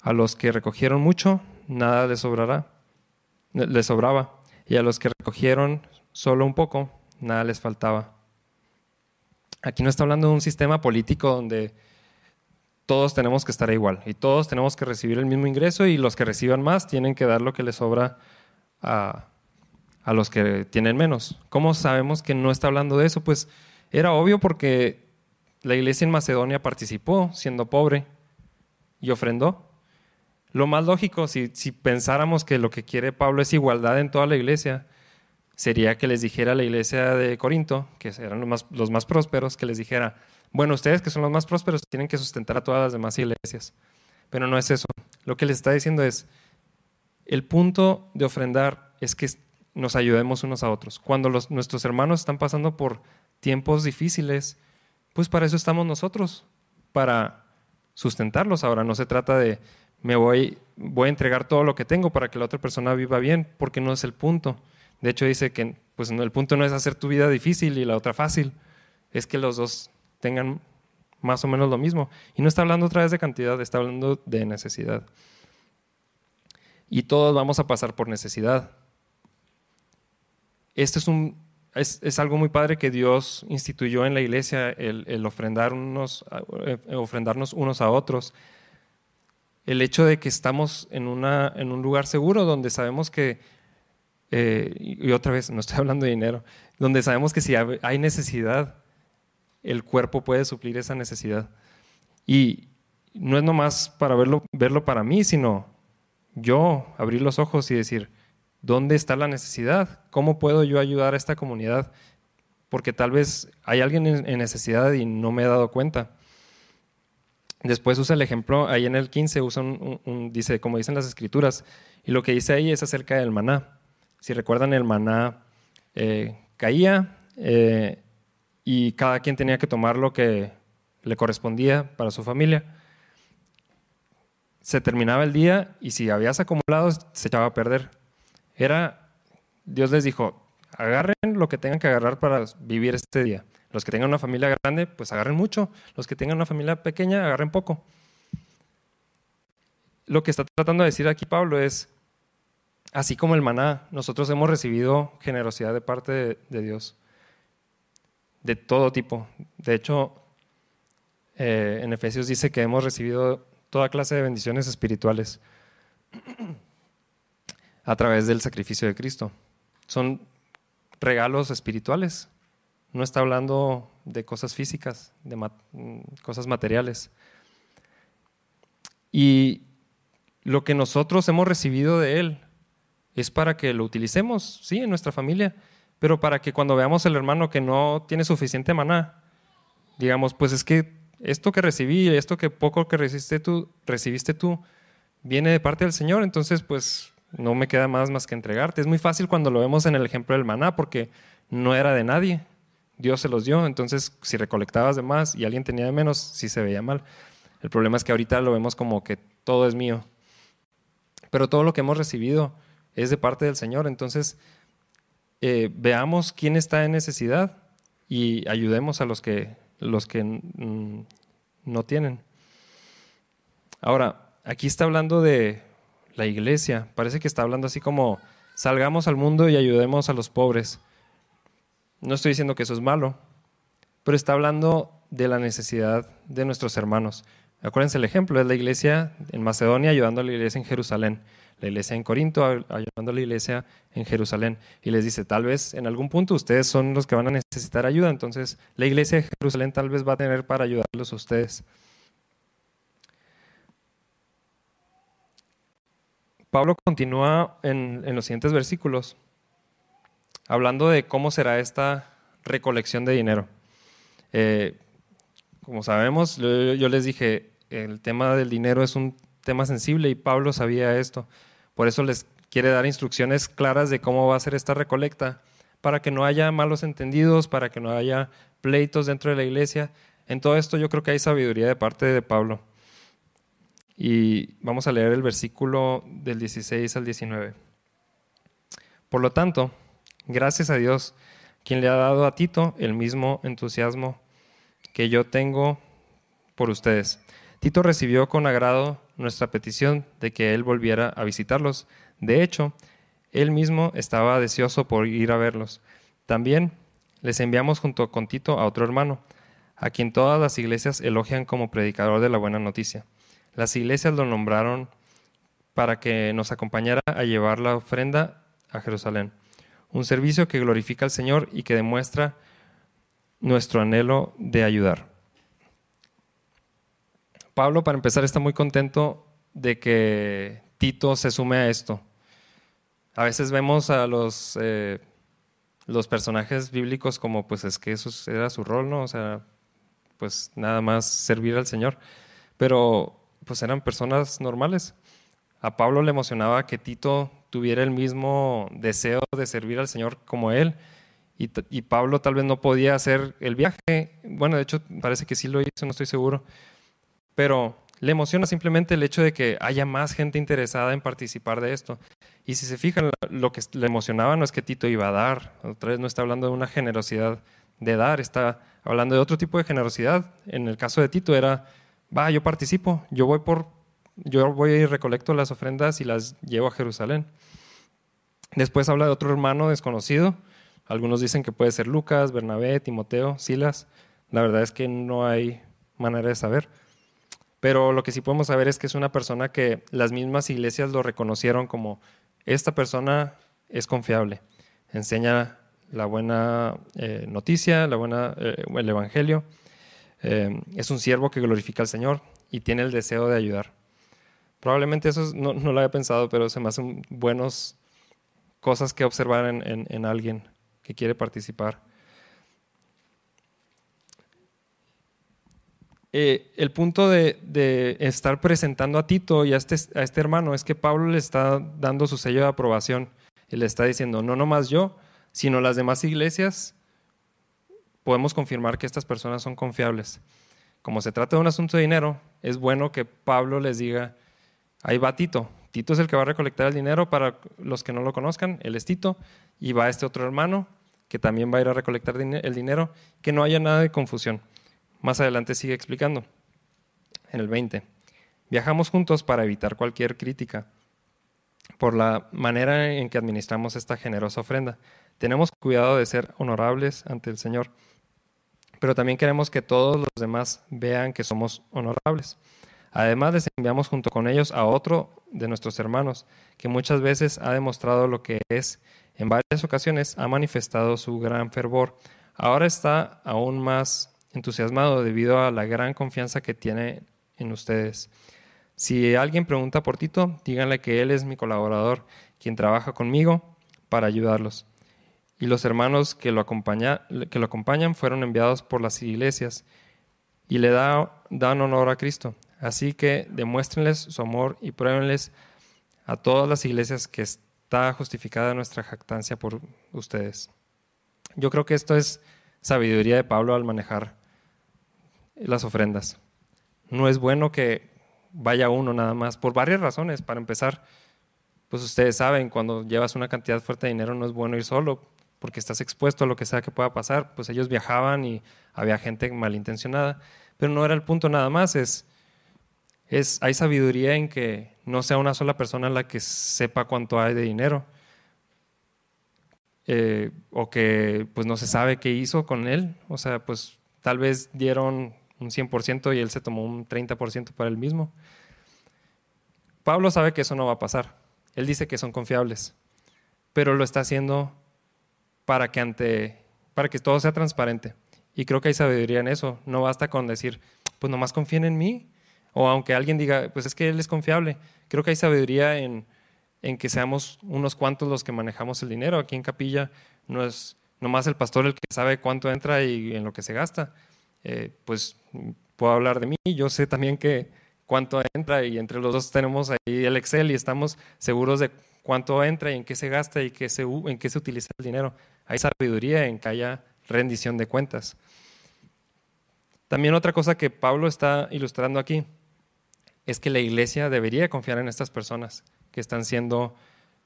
A los que recogieron mucho, nada les sobrará les sobraba, y a los que recogieron solo un poco, nada les faltaba. Aquí no está hablando de un sistema político donde todos tenemos que estar igual y todos tenemos que recibir el mismo ingreso y los que reciban más tienen que dar lo que les sobra a, a los que tienen menos. ¿Cómo sabemos que no está hablando de eso? Pues era obvio porque la iglesia en Macedonia participó siendo pobre y ofrendó. Lo más lógico, si, pensáramos que lo que quiere Pablo es igualdad en toda la iglesia, sería que les dijera a la iglesia de Corinto, que eran los más, los más prósperos, que les dijera, bueno, ustedes que son los más prósperos tienen que sustentar a todas las demás iglesias. Pero no es eso. Lo que les está diciendo es, el punto de ofrendar es que nos ayudemos unos a otros. Cuando nuestros hermanos están pasando por tiempos difíciles, pues para eso estamos nosotros, para sustentarlos. Ahora no se trata de me voy, voy a entregar todo lo que tengo para que la otra persona viva bien, porque no es el punto. De hecho, dice que pues, el punto no es hacer tu vida difícil y la otra fácil, es que los dos tengan más o menos lo mismo. Y no está hablando otra vez de cantidad, está hablando de necesidad. Y todos vamos a pasar por necesidad. Esto es, un, es, algo muy padre que Dios instituyó en la iglesia, el, el ofrendar unos, eh, ofrendarnos unos a otros el hecho de que estamos en, una, en un lugar seguro donde sabemos que, eh, y otra vez, no estoy hablando de dinero, donde sabemos que si hay necesidad, el cuerpo puede suplir esa necesidad. Y no es nomás para verlo, verlo para mí, sino yo abrir los ojos y decir, ¿dónde está la necesidad? ¿Cómo puedo yo ayudar a esta comunidad? Porque tal vez hay alguien en necesidad y no me he dado cuenta. Después usa el ejemplo, ahí en el 15 usa un, dice, como dicen las escrituras, y lo que dice ahí es acerca del maná. Si recuerdan, el maná eh, caía eh, y cada quien tenía que tomar lo que le correspondía para su familia. Se terminaba el día y si habías acumulado, se echaba a perder. Era, Dios les dijo, agarren lo que tengan que agarrar para vivir este día. Los que tengan una familia grande, pues agarren mucho. Los que tengan una familia pequeña, agarren poco. Lo que está tratando de decir aquí Pablo es, así como el maná, nosotros hemos recibido generosidad de parte de, Dios, de todo tipo. De hecho, eh, en Efesios dice que hemos recibido toda clase de bendiciones espirituales a través del sacrificio de Cristo. Son regalos espirituales. No está hablando de cosas físicas, de cosas materiales. Y lo que nosotros hemos recibido de Él es para que lo utilicemos, sí, en nuestra familia, pero para que cuando veamos al hermano que no tiene suficiente maná, digamos, pues es que esto que recibí, esto que poco que recibiste tú, recibiste tú, viene de parte del Señor, entonces pues no me queda más más que entregarte. Es muy fácil cuando lo vemos en el ejemplo del maná, porque no era de nadie, Dios se los dio, entonces si recolectabas de más y alguien tenía de menos, sí se veía mal. El problema es que ahorita lo vemos como que todo es mío. Pero todo lo que hemos recibido es de parte del Señor, entonces eh, veamos quién está en necesidad y ayudemos a los que, los que mm, no tienen. Ahora, aquí está hablando de la iglesia, parece que está hablando así como salgamos al mundo y ayudemos a los pobres. No estoy diciendo que eso es malo, pero está hablando de la necesidad de nuestros hermanos. Acuérdense el ejemplo, es la iglesia en Macedonia ayudando a la iglesia en Jerusalén, la iglesia en Corinto ayudando a la iglesia en Jerusalén. Y les dice, tal vez en algún punto ustedes son los que van a necesitar ayuda, entonces la iglesia de Jerusalén tal vez va a tener para ayudarlos a ustedes. Pablo continúa en, los siguientes versículos hablando de cómo será esta recolección de dinero. Eh, como sabemos, yo, les dije, el tema del dinero es un tema sensible y Pablo sabía esto. Por eso les quiere dar instrucciones claras de cómo va a ser esta recolecta, para que no haya malos entendidos, para que no haya pleitos dentro de la iglesia. En todo esto yo creo que hay sabiduría de parte de Pablo. Y vamos a leer el versículo del 16 al 19. Por lo tanto, gracias a Dios, quien le ha dado a Tito el mismo entusiasmo que yo tengo por ustedes. Tito recibió con agrado nuestra petición de que él volviera a visitarlos. De hecho, él mismo estaba deseoso por ir a verlos. También les enviamos junto con Tito a otro hermano, a quien todas las iglesias elogian como predicador de la buena noticia. Las iglesias lo nombraron para que nos acompañara a llevar la ofrenda a Jerusalén, un servicio que glorifica al Señor y que demuestra nuestro anhelo de ayudar. Pablo, para empezar, está muy contento de que Tito se sume a esto. A veces vemos a los, eh, los personajes bíblicos como, pues es que eso era su rol, ¿no? O sea, pues nada más servir al Señor. Pero pues eran personas normales. A Pablo le emocionaba que Tito tuviera el mismo deseo de servir al Señor como él. Y, Pablo tal vez no podía hacer el viaje. Bueno, de hecho parece que sí lo hizo, no estoy seguro. Pero le emociona simplemente el hecho de que haya más gente interesada en participar de esto. Y si se fijan, lo que le emocionaba no es que Tito iba a dar. Otra vez no está hablando de una generosidad de dar, está hablando de otro tipo de generosidad. En el caso de Tito era va, yo participo, yo voy por, yo voy y recolecto las ofrendas y las llevo a Jerusalén. Después habla de otro hermano desconocido. Algunos dicen que puede ser Lucas, Bernabé, Timoteo, Silas. La verdad es que no hay manera de saber. Pero lo que sí podemos saber es que es una persona que las mismas iglesias lo reconocieron como esta persona es confiable, enseña la buena eh, noticia, la buena, eh, el evangelio eh, es un siervo que glorifica al Señor y tiene el deseo de ayudar. Probablemente eso no, lo había pensado, pero se me hacen buenas cosas que observar en, alguien que quiere participar. Eh, el punto de, estar presentando a Tito y a este, a este hermano es que Pablo le está dando su sello de aprobación y le está diciendo, no nomás yo, sino las demás iglesias podemos confirmar que estas personas son confiables. Como se trata de un asunto de dinero, es bueno que Pablo les diga, ahí va Tito. Tito es el que va a recolectar el dinero para los que no lo conozcan, él es Tito, y va este otro hermano que también va a ir a recolectar el dinero, que no haya nada de confusión. Más adelante sigue explicando, en el 20. Viajamos juntos para evitar cualquier crítica por la manera en que administramos esta generosa ofrenda. Tenemos cuidado de ser honorables ante el Señor pero también queremos que todos los demás vean que somos honorables. Además, les enviamos junto con ellos a otro de nuestros hermanos, que muchas veces ha demostrado lo que es, en varias ocasiones ha manifestado su gran fervor. Ahora está aún más entusiasmado debido a la gran confianza que tiene en ustedes. Si alguien pregunta por Tito, díganle que él es mi colaborador, quien trabaja conmigo para ayudarlos. Y los hermanos que lo, acompañan fueron enviados por las iglesias y le da, dan honor a Cristo. Así que demuéstrenles su amor y pruébenles a todas las iglesias que está justificada nuestra jactancia por ustedes. Yo creo que esto es sabiduría de Pablo al manejar las ofrendas. No es bueno que vaya uno nada más, por varias razones. Para empezar, pues ustedes saben, cuando llevas una cantidad fuerte de dinero no es bueno ir solo, porque estás expuesto a lo que sea que pueda pasar. Pues ellos viajaban y había gente malintencionada, pero no era el punto nada más, es hay sabiduría en que no sea una sola persona la que sepa cuánto hay de dinero. Eh, o que pues no se sabe qué hizo con él. O sea, pues tal vez dieron un 100% y él se tomó un 30% para él mismo. Pablo sabe que eso no va a pasar. Él dice que son confiables, pero lo está haciendo para que ante para que todo sea transparente. Y creo que hay sabiduría en eso. No basta con decir, pues nomás confíen en mí o aunque alguien diga, pues es que él es confiable, creo que hay sabiduría en, que seamos unos cuantos los que manejamos el dinero. Aquí en Capilla no es nomás el pastor el que sabe cuánto entra y en lo que se gasta. Eh, pues puedo hablar de mí, yo sé también que cuánto entra y entre los dos tenemos ahí el Excel y estamos seguros de cuánto entra y en qué se gasta y qué se, en qué se utiliza el dinero. Hay sabiduría en que haya rendición de cuentas. También otra cosa que Pablo está ilustrando aquí es que la iglesia debería confiar en estas personas que están siendo,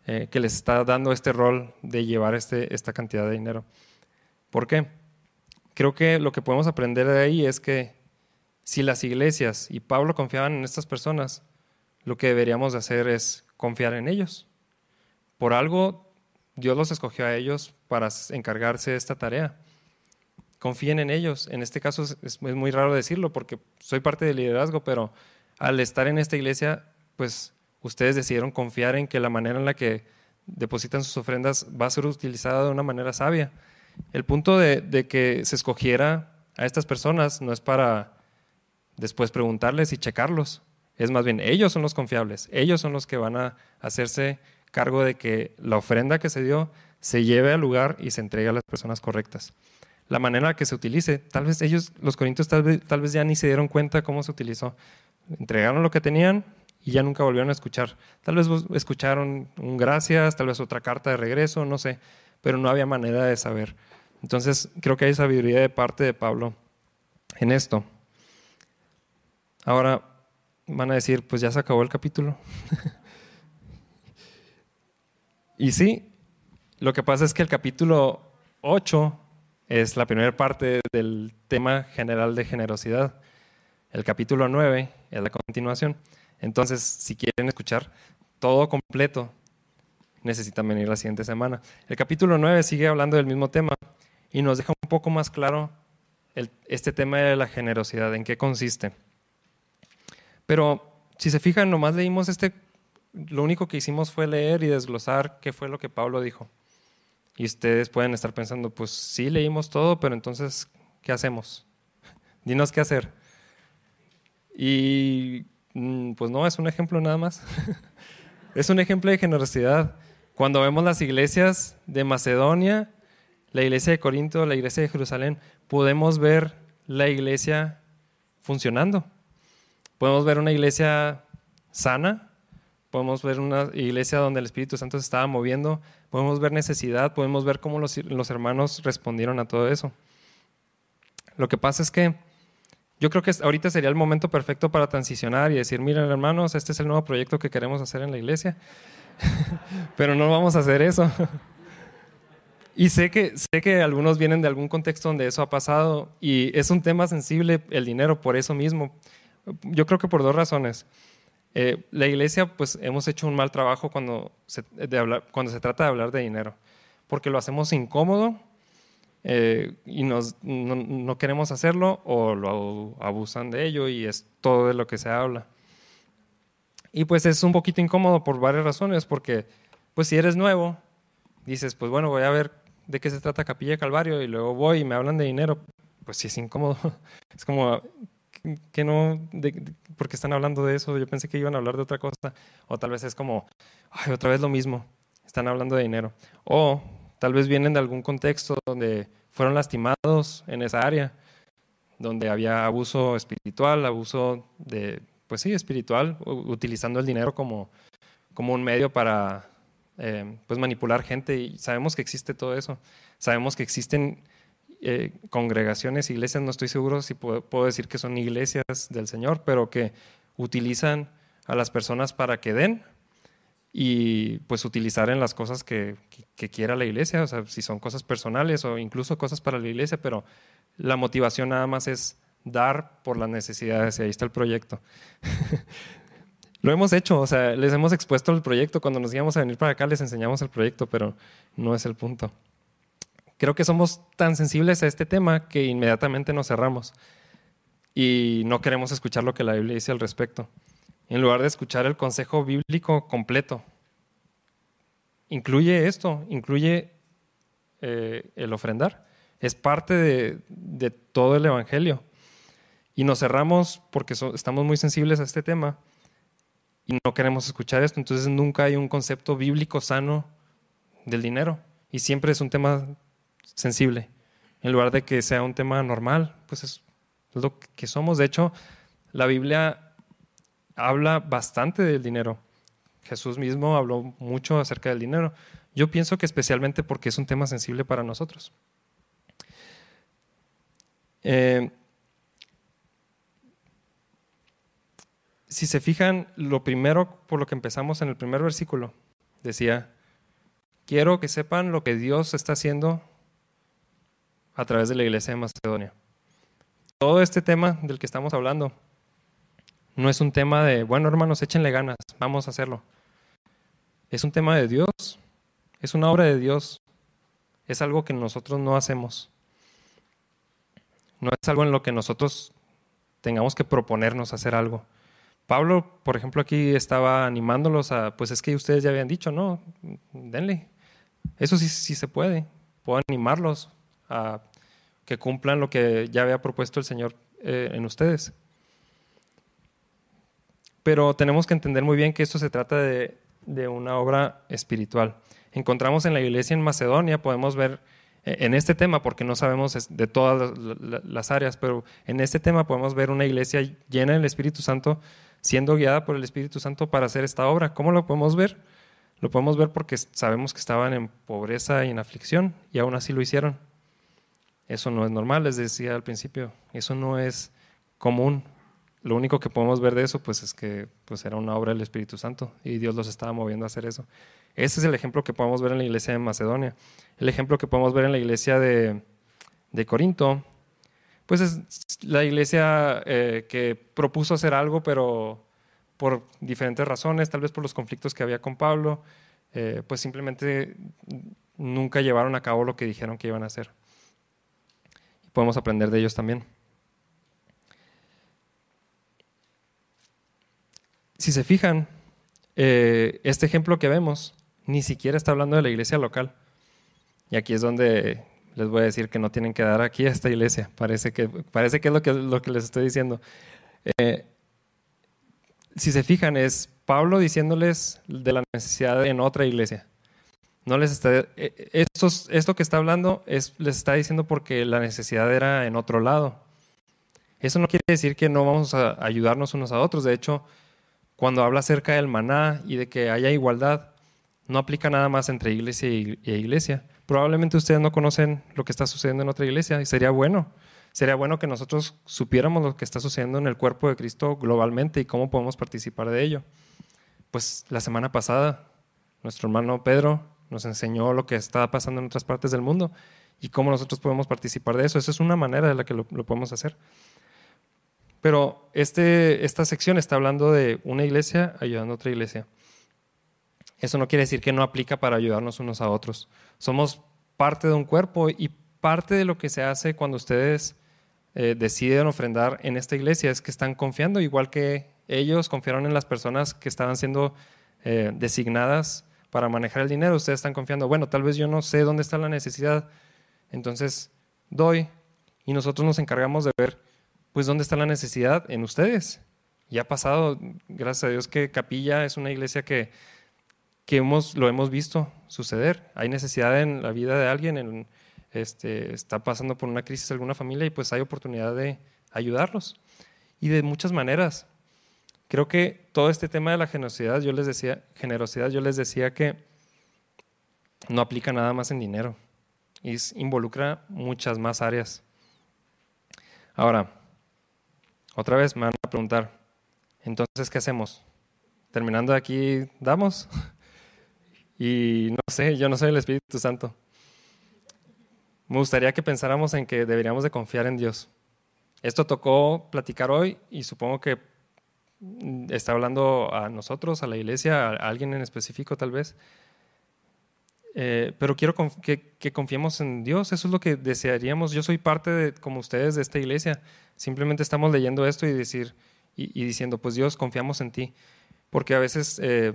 eh, que les está dando este rol de llevar este, esta cantidad de dinero. ¿Por qué? Creo que lo que podemos aprender de ahí es que si las iglesias y Pablo confiaban en estas personas, lo que deberíamos de hacer es confiar en ellos. Por algo Dios los escogió a ellos para encargarse de esta tarea. Confíen en ellos. En este caso es muy raro decirlo porque soy parte del liderazgo, pero al estar en esta iglesia, pues ustedes decidieron confiar en que la manera en la que depositan sus ofrendas va a ser utilizada de una manera sabia. El punto de, que se escogiera a estas personas no es para después preguntarles y checarlos. Es más bien, ellos son los confiables, ellos son los que van a hacerse cargo de que la ofrenda que se dio se lleve al lugar y se entregue a las personas correctas. La manera que se utilice, tal vez ellos, los corintios, tal vez, tal vez ya ni se dieron cuenta cómo se utilizó, entregaron lo que tenían y ya nunca volvieron a escuchar. Tal vez escucharon un gracias, tal vez otra carta de regreso, no sé, pero no había manera de saber. Entonces creo que hay sabiduría de parte de Pablo en esto. Ahora van a decir, pues ya se acabó el capítulo. y sí, lo que pasa es que el capítulo 8 es la primera parte del tema general de generosidad. El capítulo 9 es la continuación. Entonces, si quieren escuchar todo completo, necesitan venir la siguiente semana. El capítulo 9 sigue hablando del mismo tema y nos deja un poco más claro este tema de la generosidad, en qué consiste. Pero si se fijan, nomás leímos este, lo único que hicimos fue leer y desglosar qué fue lo que Pablo dijo. Y ustedes pueden estar pensando, pues sí leímos todo, pero entonces, ¿qué hacemos? Dinos qué hacer. Y mm, pues no, es un ejemplo nada más. es un ejemplo de generosidad. Cuando vemos las iglesias de Macedonia, la iglesia de Corinto, la iglesia de Jerusalén, podemos ver la iglesia funcionando. Podemos ver una iglesia sana, podemos ver una iglesia donde el Espíritu Santo se estaba moviendo, podemos ver necesidad, podemos ver cómo los, los hermanos respondieron a todo eso. Lo que pasa es que yo creo que ahorita sería el momento perfecto para transicionar y decir, miren hermanos, este es el nuevo proyecto que queremos hacer en la iglesia, pero no vamos a hacer eso. y sé que, sé que algunos vienen de algún contexto donde eso ha pasado y es un tema sensible el dinero por eso mismo. Yo creo que por dos razones. Eh, la iglesia, pues hemos hecho un mal trabajo cuando se, cuando se trata de hablar de dinero, porque lo hacemos incómodo eh, y nos, no, queremos hacerlo o lo abusan de ello y es todo de lo que se habla. Y pues es un poquito incómodo por varias razones, porque pues si eres nuevo, dices, pues bueno, voy a ver de qué se trata Capilla Calvario y luego voy y me hablan de dinero, pues sí es incómodo. Es como que no, de, porque están hablando de eso, yo pensé que iban a hablar de otra cosa, o tal vez es como, ay, otra vez lo mismo, están hablando de dinero, o tal vez vienen de algún contexto donde fueron lastimados en esa área, donde había abuso espiritual, abuso de, pues sí, espiritual, utilizando el dinero como, como un medio para eh, pues manipular gente. Y sabemos que existe todo eso, sabemos que existen eh, congregaciones, iglesias, no estoy seguro si puedo, decir que son iglesias del Señor, pero que utilizan a las personas para que den y pues utilizar en las cosas que, quiera la iglesia, o sea, si son cosas personales o incluso cosas para la iglesia, pero la motivación nada más es dar por las necesidades y ahí está el proyecto. Lo hemos hecho, o sea, les hemos expuesto el proyecto, cuando nos íbamos a venir para acá les enseñamos el proyecto, pero no es el punto. Creo que somos tan sensibles a este tema que inmediatamente nos cerramos y no queremos escuchar lo que la Biblia dice al respecto, en lugar de escuchar el consejo bíblico completo. Incluye esto, incluye eh, el ofrendar, es parte de, todo el Evangelio. Y nos cerramos porque estamos muy sensibles a este tema y no queremos escuchar esto, entonces nunca hay un concepto bíblico sano del dinero y siempre es un tema sensible. En lugar de que sea un tema normal, pues es lo que somos. De hecho, la Biblia habla bastante del dinero. Jesús mismo habló mucho acerca del dinero. Yo pienso que especialmente porque es un tema sensible para nosotros. Eh, si se fijan, lo primero por lo que empezamos en el primer versículo, decía, quiero que sepan lo que Dios está haciendo a través de la iglesia de Macedonia. Todo este tema del que estamos hablando no es un tema de, bueno hermanos, échenle ganas, vamos a hacerlo. Es un tema de Dios, es una obra de Dios, es algo que nosotros no hacemos. No es algo en lo que nosotros tengamos que proponernos hacer algo. Pablo, por ejemplo, aquí estaba animándolos a, pues es que ustedes ya habían dicho, no, denle. Eso sí, sí se puede. Puedo animarlos, a que cumplan lo que ya había propuesto el Señor eh, en ustedes. Pero tenemos que entender muy bien que esto se trata de, una obra espiritual. Encontramos en la iglesia en Macedonia, podemos ver eh, en este tema, porque no sabemos de todas las áreas, pero en este tema podemos ver una iglesia llena del Espíritu Santo, siendo guiada por el Espíritu Santo para hacer esta obra. ¿Cómo lo podemos ver? Lo podemos ver porque sabemos que estaban en pobreza y en aflicción y aún así lo hicieron. Eso no es normal, les decía al principio, eso no es común. Lo único que podemos ver de eso pues es que pues era una obra del Espíritu Santo y Dios los estaba moviendo a hacer eso. Ese es el ejemplo que podemos ver en la iglesia de Macedonia. El ejemplo que podemos ver en la iglesia de, Corinto, pues es la iglesia eh, que propuso hacer algo, pero por diferentes razones, tal vez por los conflictos que había con Pablo, eh, pues simplemente nunca llevaron a cabo lo que dijeron que iban a hacer podemos aprender de ellos también. Si se fijan, eh, este ejemplo que vemos ni siquiera está hablando de la iglesia local. Y aquí es donde les voy a decir que no tienen que dar aquí a esta iglesia. Parece que, parece que es lo que, lo que les estoy diciendo. Eh, si se fijan, es Pablo diciéndoles de la necesidad en otra iglesia. No les está, eh, eh, esto que está hablando es, les está diciendo porque la necesidad era en otro lado. Eso no quiere decir que no vamos a ayudarnos unos a otros. De hecho, cuando habla acerca del maná y de que haya igualdad, no aplica nada más entre iglesia e iglesia. Probablemente ustedes no conocen lo que está sucediendo en otra iglesia y sería bueno. Sería bueno que nosotros supiéramos lo que está sucediendo en el cuerpo de Cristo globalmente y cómo podemos participar de ello. Pues la semana pasada, nuestro hermano Pedro nos enseñó lo que está pasando en otras partes del mundo y cómo nosotros podemos participar de eso. Esa es una manera de la que lo, podemos hacer. Pero este, esta sección está hablando de una iglesia ayudando a otra iglesia. Eso no quiere decir que no aplica para ayudarnos unos a otros. Somos parte de un cuerpo y parte de lo que se hace cuando ustedes eh, deciden ofrendar en esta iglesia es que están confiando, igual que ellos confiaron en las personas que estaban siendo eh, designadas para manejar el dinero. Ustedes están confiando, bueno, tal vez yo no sé dónde está la necesidad, entonces doy y nosotros nos encargamos de ver, pues, dónde está la necesidad en ustedes. Y ha pasado, gracias a Dios, que Capilla es una iglesia que, que hemos, lo hemos visto suceder. Hay necesidad en la vida de alguien, en, este, está pasando por una crisis alguna familia y pues hay oportunidad de ayudarlos. Y de muchas maneras. Creo que todo este tema de la generosidad, yo les decía, generosidad, yo les decía que no aplica nada más en dinero y involucra muchas más áreas. Ahora, otra vez me van a preguntar, entonces, ¿qué hacemos? Terminando aquí, ¿damos? Y no sé, yo no soy el Espíritu Santo. Me gustaría que pensáramos en que deberíamos de confiar en Dios. Esto tocó platicar hoy y supongo que está hablando a nosotros, a la iglesia, a alguien en específico tal vez. Eh, pero quiero que, confiemos en Dios, eso es lo que desearíamos. Yo soy parte, de, como ustedes, de esta iglesia. Simplemente estamos leyendo esto y, decir, y, diciendo, pues Dios, confiamos en ti. Porque a veces eh,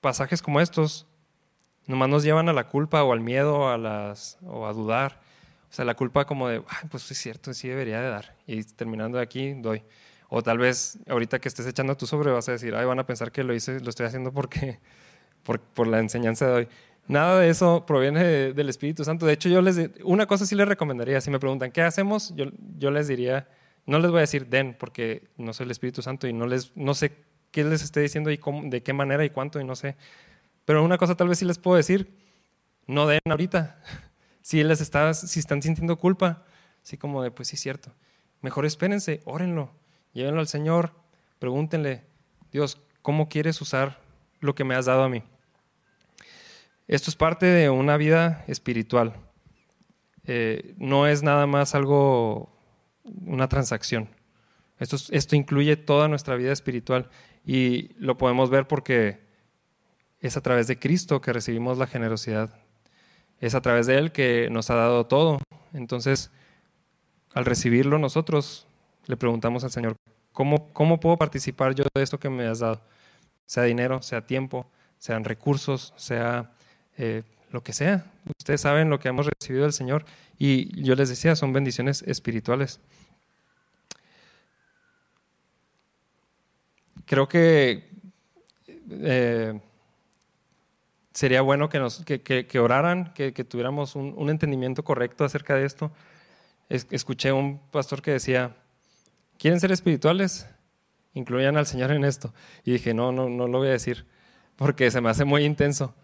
pasajes como estos nomás nos llevan a la culpa o al miedo a las, o a dudar. O sea, la culpa como de, pues es cierto, sí debería de dar. Y terminando de aquí, doy. O tal vez ahorita que estés echando tu sobre vas a decir, ay, van a pensar que lo hice, lo estoy haciendo porque, por, por la enseñanza de hoy. Nada de eso proviene del Espíritu Santo. De hecho, yo les, una cosa sí les recomendaría, si me preguntan, ¿qué hacemos? Yo, yo les diría, no les voy a decir den, porque no soy el Espíritu Santo y no, les, no sé qué les esté diciendo y cómo, de qué manera y cuánto y no sé. Pero una cosa tal vez sí les puedo decir, no den ahorita. Si les está, si están sintiendo culpa, así como de, pues sí, cierto. Mejor espérense, órenlo, llévenlo al Señor, pregúntenle, Dios, ¿cómo quieres usar lo que me has dado a mí? Esto es parte de una vida espiritual. Eh, no es nada más algo, una transacción. Esto, esto incluye toda nuestra vida espiritual y lo podemos ver porque es a través de Cristo que recibimos la generosidad. Es a través de Él que nos ha dado todo. Entonces, al recibirlo nosotros, le preguntamos al Señor, ¿cómo, cómo puedo participar yo de esto que me has dado? Sea dinero, sea tiempo, sean recursos, sea eh, lo que sea. Ustedes saben lo que hemos recibido del Señor y yo les decía, son bendiciones espirituales. Creo que eh, sería bueno que, nos, que, oraran, que, tuviéramos un, entendimiento correcto acerca de esto. escuché un pastor que decía, ¿quieren ser espirituales? Incluyan al Señor en esto. Y dije, no, no, no lo voy a decir, porque se me hace muy intenso.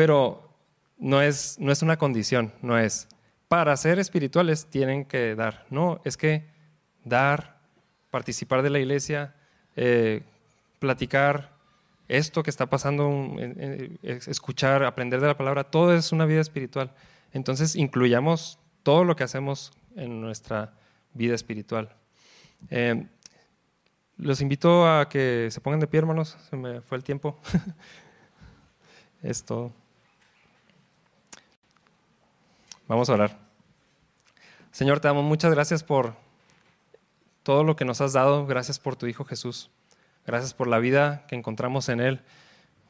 Pero no es, no es una condición, no es, para ser espirituales tienen que dar. No, es que dar, participar de la iglesia, eh, platicar, esto que está pasando, escuchar, aprender de la palabra, todo es una vida espiritual. Entonces, incluyamos todo lo que hacemos en nuestra vida espiritual. Eh, los invito a que se pongan de pie, hermanos. Se me fue el tiempo. Esto. Vamos a orar. Señor, te damos muchas gracias por todo lo que nos has dado. Gracias por tu Hijo Jesús. Gracias por la vida que encontramos en Él,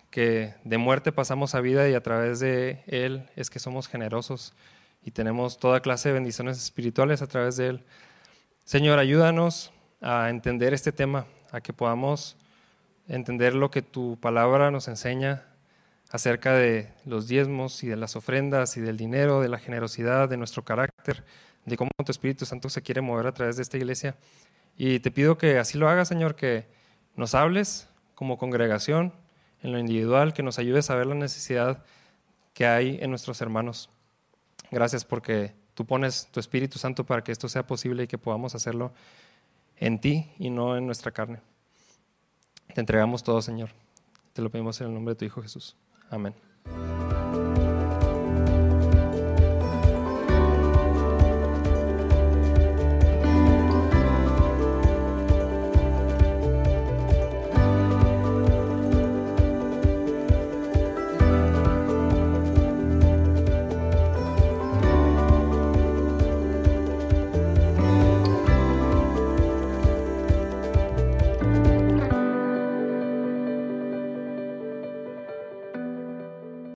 que de muerte pasamos a vida y a través de Él es que somos generosos y tenemos toda clase de bendiciones espirituales a través de Él. Señor, ayúdanos a entender este tema, a que podamos entender lo que tu palabra nos enseña acerca de los diezmos y de las ofrendas y del dinero, de la generosidad, de nuestro carácter, de cómo tu Espíritu Santo se quiere mover a través de esta iglesia. Y te pido que así lo hagas, Señor, que nos hables como congregación, en lo individual, que nos ayudes a ver la necesidad que hay en nuestros hermanos. Gracias porque tú pones tu Espíritu Santo para que esto sea posible y que podamos hacerlo en ti y no en nuestra carne. Te entregamos todo, Señor. Te lo pedimos en el nombre de tu Hijo Jesús. Amen.